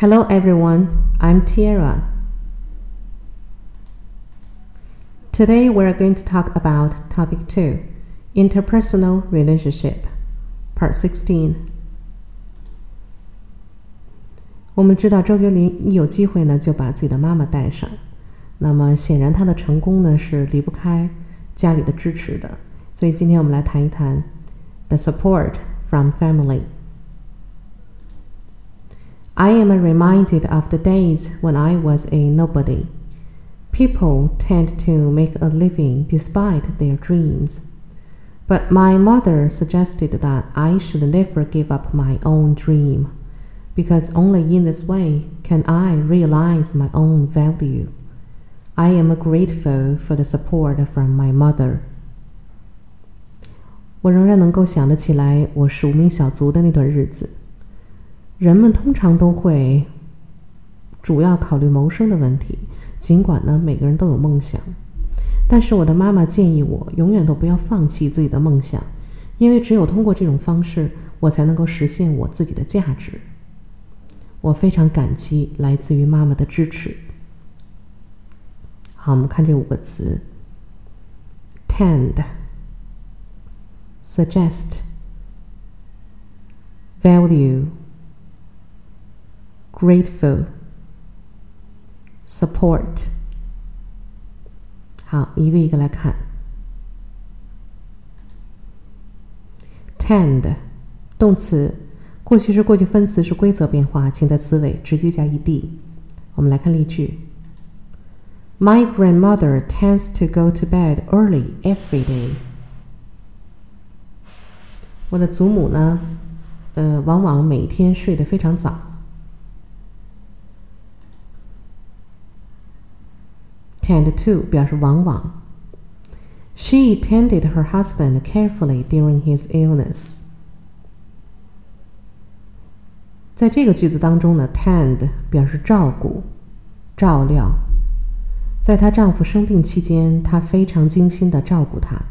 Hello everyone, I'm Tiara. Today we're going to talk about topic 2, interpersonal relationship, part 16. 我们知道周杰伦一有机会呢，就把自己的妈妈带上。那么显然他的成功呢是离不开家里的支持的。所以今天我们来谈一谈 the support from family。 I am reminded of the days when I was a nobody. People tend to make a living despite their dreams. But my mother suggested that I should never give up my own dream, because only in this way can I realize my own value. I am grateful for the support from my mother. 我仍然能够想得起来我是无名小卒的那段日子。 人们通常都会主要考虑谋生的问题，尽管呢每个人都有梦想。但是我的妈妈建议我永远都不要放弃自己的梦想，因为只有通过这种方式，我才能够实现我自己的价值。我非常感激来自于妈妈的支持。好，我们看这五个词：tend。suggest, value, grateful, support。好，一个一个来看。tend，动词，过去式、过去分词是规则变化，请在词尾直接加 ed。我们来看例句：My grandmother tends to go to bed early every day. 我的祖母呢，呃，往往每天睡得非常早。Tend to 表示往往。She tended her husband carefully during his illness。在这个句子当中呢，tend 表示照顾、照料。在她丈夫生病期间，她非常精心的照顾他。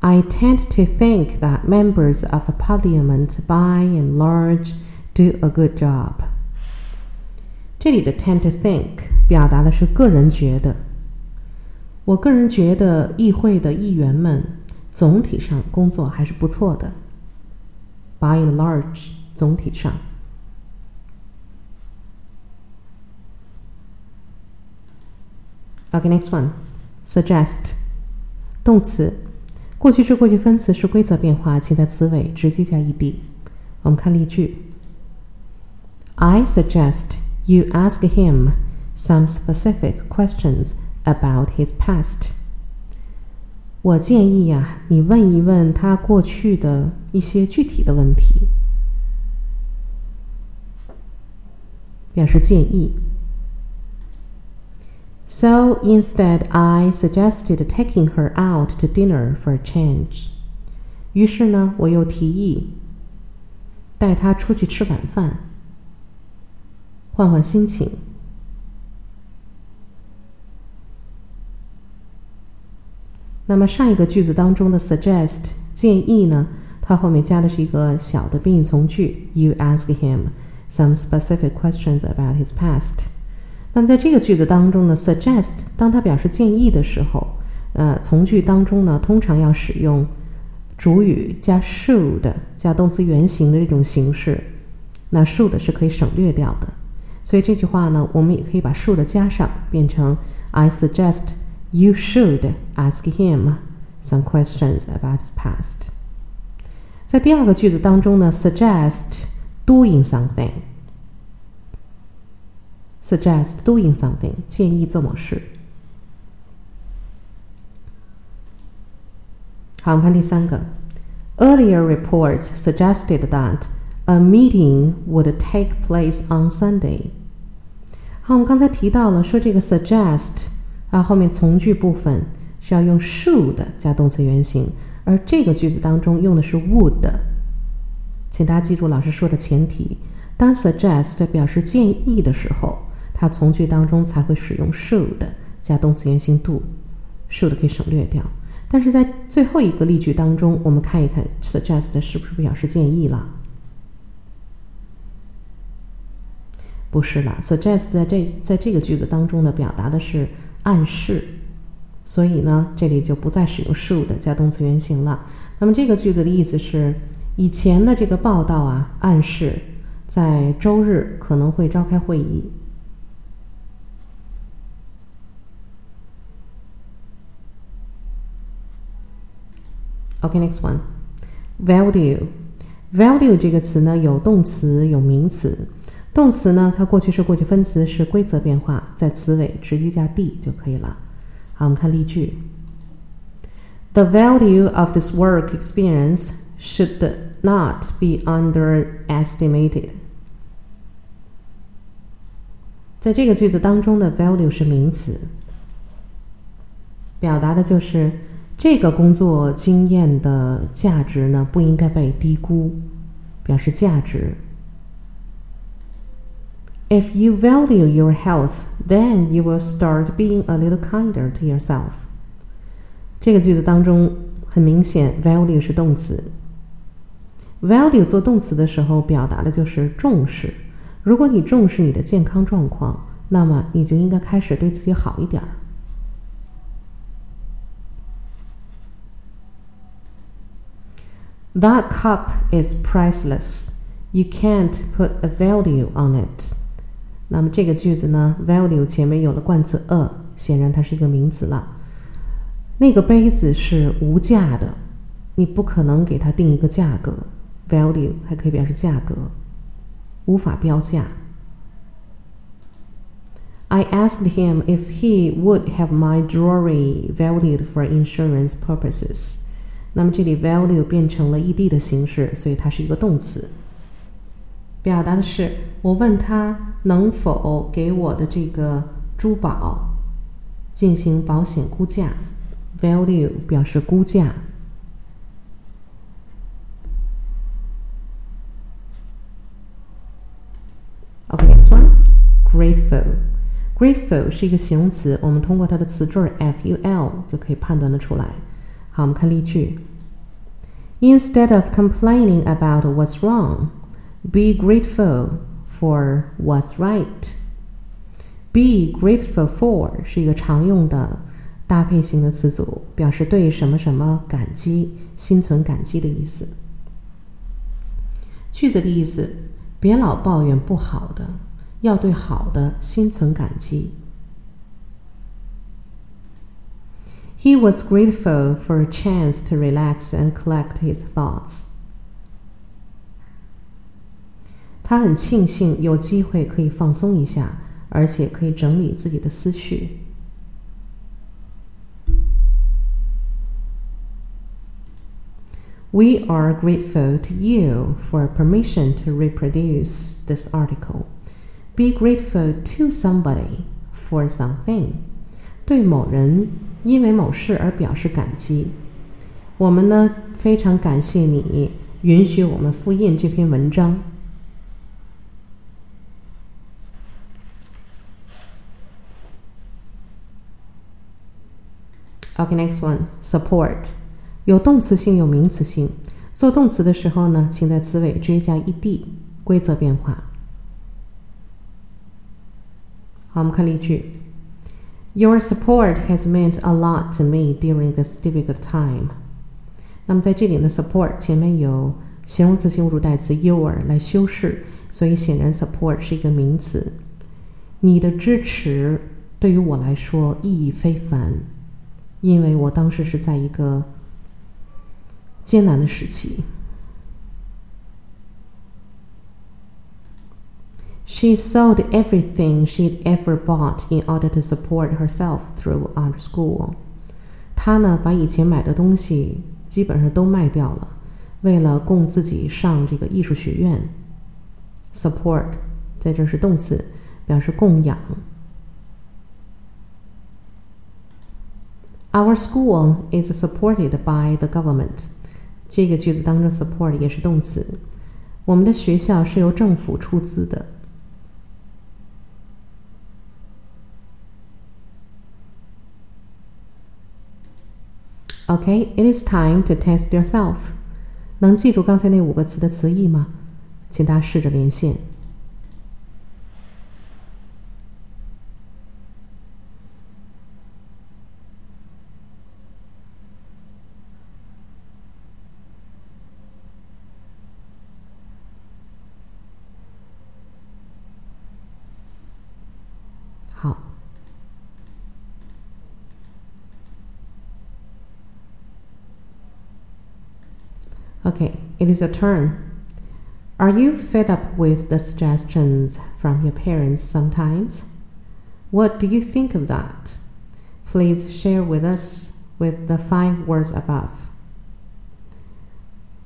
I tend to think that members of parliament by and large do a good job. 这里的 tend to think 表达的是个人觉得。我个人觉得议会的议员们总体上工作还是不错的。By and large，总体上。Okay, next one. Suggest，动词。过去式、过去分词是规则变化，请在词尾直接加 ed。我们看例句：I suggest you ask him some specific questions about his past。我建议呀，你问一问他过去的一些具体的问题，表示建议。So instead, I suggested taking her out to dinner for a change. 于是呢，我又提议带她出去吃晚饭， 换换心情。那么上一个句子当中的 suggest 建议呢，它后面加的是一个小的宾语从句，You ask him some specific questions about his past。那么在这个句子当中呢，suggest 当它表示建议的时候，呃，从句当中呢，通常要使用主语加 should 加动词原形的这种形式。那 should 是可以省略掉的，所以这句话呢，我们也可以把 should 加上，变成 I suggest you should ask him some questions about his past。在第二个句子当中呢，suggest doing something。suggest doing something，建议做某事。好，我们看第三个。Earlier reports suggested that a meeting would take place on Sunday。 好，我们刚才提到了说这个 suggest 啊，后面从句部分是要用 should 加动词原形，而这个句子当中用的是 would。请大家记住老师说的前提，当 suggest 表示建议的时候。它从句当中才会使用 should 加动词原形 do，should 可以省略掉。但是在最后一个例句当中，我们看一看 suggest 是不是表示建议了不是了，suggest 在这在这个句子当中呢，表达的是暗示，所以呢，这里就不再使用 should 加动词原形了。那么这个句子的意思是，以前的这个报道啊，暗示在周日可能会召开会议。OK，next one，value，value 这个词呢有动词有名词，动词呢它过去式过去分词是规则变化，在词尾直接加 d 就可以了。好，我们看例句：The value of this work experience should not be underestimated。在这个句子当中的 value 是名词，表达的就是。这个工作经验的价值呢，不应该被低估，表示价值。If you value your health, then you will start being a little kinder to yourself。这个句子当中很明显，value 是动词。value 做动词的时候，表达的就是重视。如果你重视你的健康状况，那么你就应该开始对自己好一点儿。That cup is priceless. You can't put a value on it. 那么这个句子呢，value 前面有了冠词 a，显然它是一个名词了。那个杯子是无价的，你不可能给它定一个价格。value 还可以表示价格，无法标价。I asked him if he would have my jewelry valued for insurance purposes. 那么这里 value 变成了 ed 的形式，所以它是一个动词，表达的是我问他能否给我的这个珠宝进行保险估价，value 表示估价。OK，next one，grateful，grateful 是一个形容词，我们通过它的词缀 ful 就可以判断的出来。好，我们看例句。Instead of complaining about what's wrong, be grateful for what's right. Be grateful for 是一个常用的搭配型的词组，表示对什么什么感激、心存感激的意思。句子的意思：别老抱怨不好的，要对好的心存感激。He was grateful for a chance to relax and collect his thoughts. 他很庆幸有机会可以放松一下，而且可以整理自己的思绪。We are grateful to you for permission to reproduce this article. Be grateful to somebody for something. 对某人因为某事而表示感激。我们呢非常感谢你允许我们复印这篇文章。OK，next one，support，有动词性有名词性。做动词的时候呢，请在词尾直接加 ed，规则变化。好，我们看例句。Your support has meant a lot to me during this difficult time。那么在这里呢，support 前面有形容词性物主代词 your 来修饰，所以显然 support 是一个名词。你的支持对于我来说意义非凡，因为我当时是在一个艰难的时期。She sold everything she'd ever bought in order to support herself through art school. 她呢，把以前买的东西基本上都卖掉了，为了供自己上这个艺术学院。Support 在这是动词，表示供养。Our school is supported by the government. 这个句子当中，support 也是动词。我们的学校是由政府出资的。Okay, it is time to test yourself. 能记住刚才那五个词的词义吗？请大家试着连线。Okay, it is your turn. Are you fed up with the suggestions from your parents sometimes? What do you think of that? Please share with us with the five words above.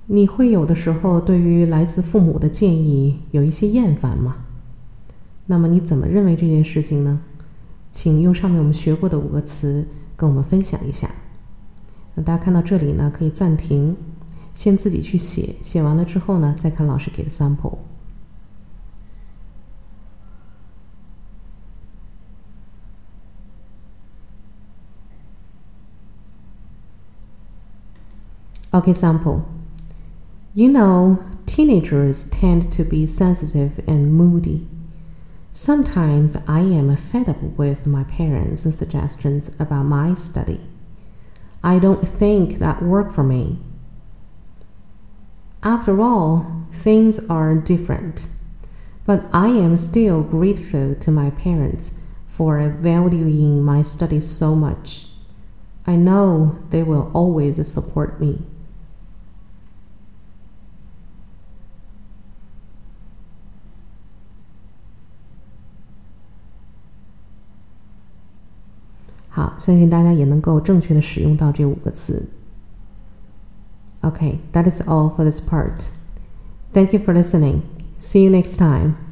你会有的时候对于来自父母的建议有一些厌烦吗？那么你怎么认为这件事情呢？请用上面我们学过的五个词跟我们分享一下。那大家看到这里呢，可以暂停。 先自己去写，写完了之后呢，再看老师给的 sample。Okay, sample. You know, teenagers tend to be sensitive and moody. Sometimes I am fed up with my parents' suggestions about my study. I don't think that work for me. After all, things are different. But I am still grateful to my parents for valuing my studies so much. I know they will always support me. 好，相信大家也能够正确的使用到这五个词。 Okay, that is all for this part. Thank you for listening. See you next time.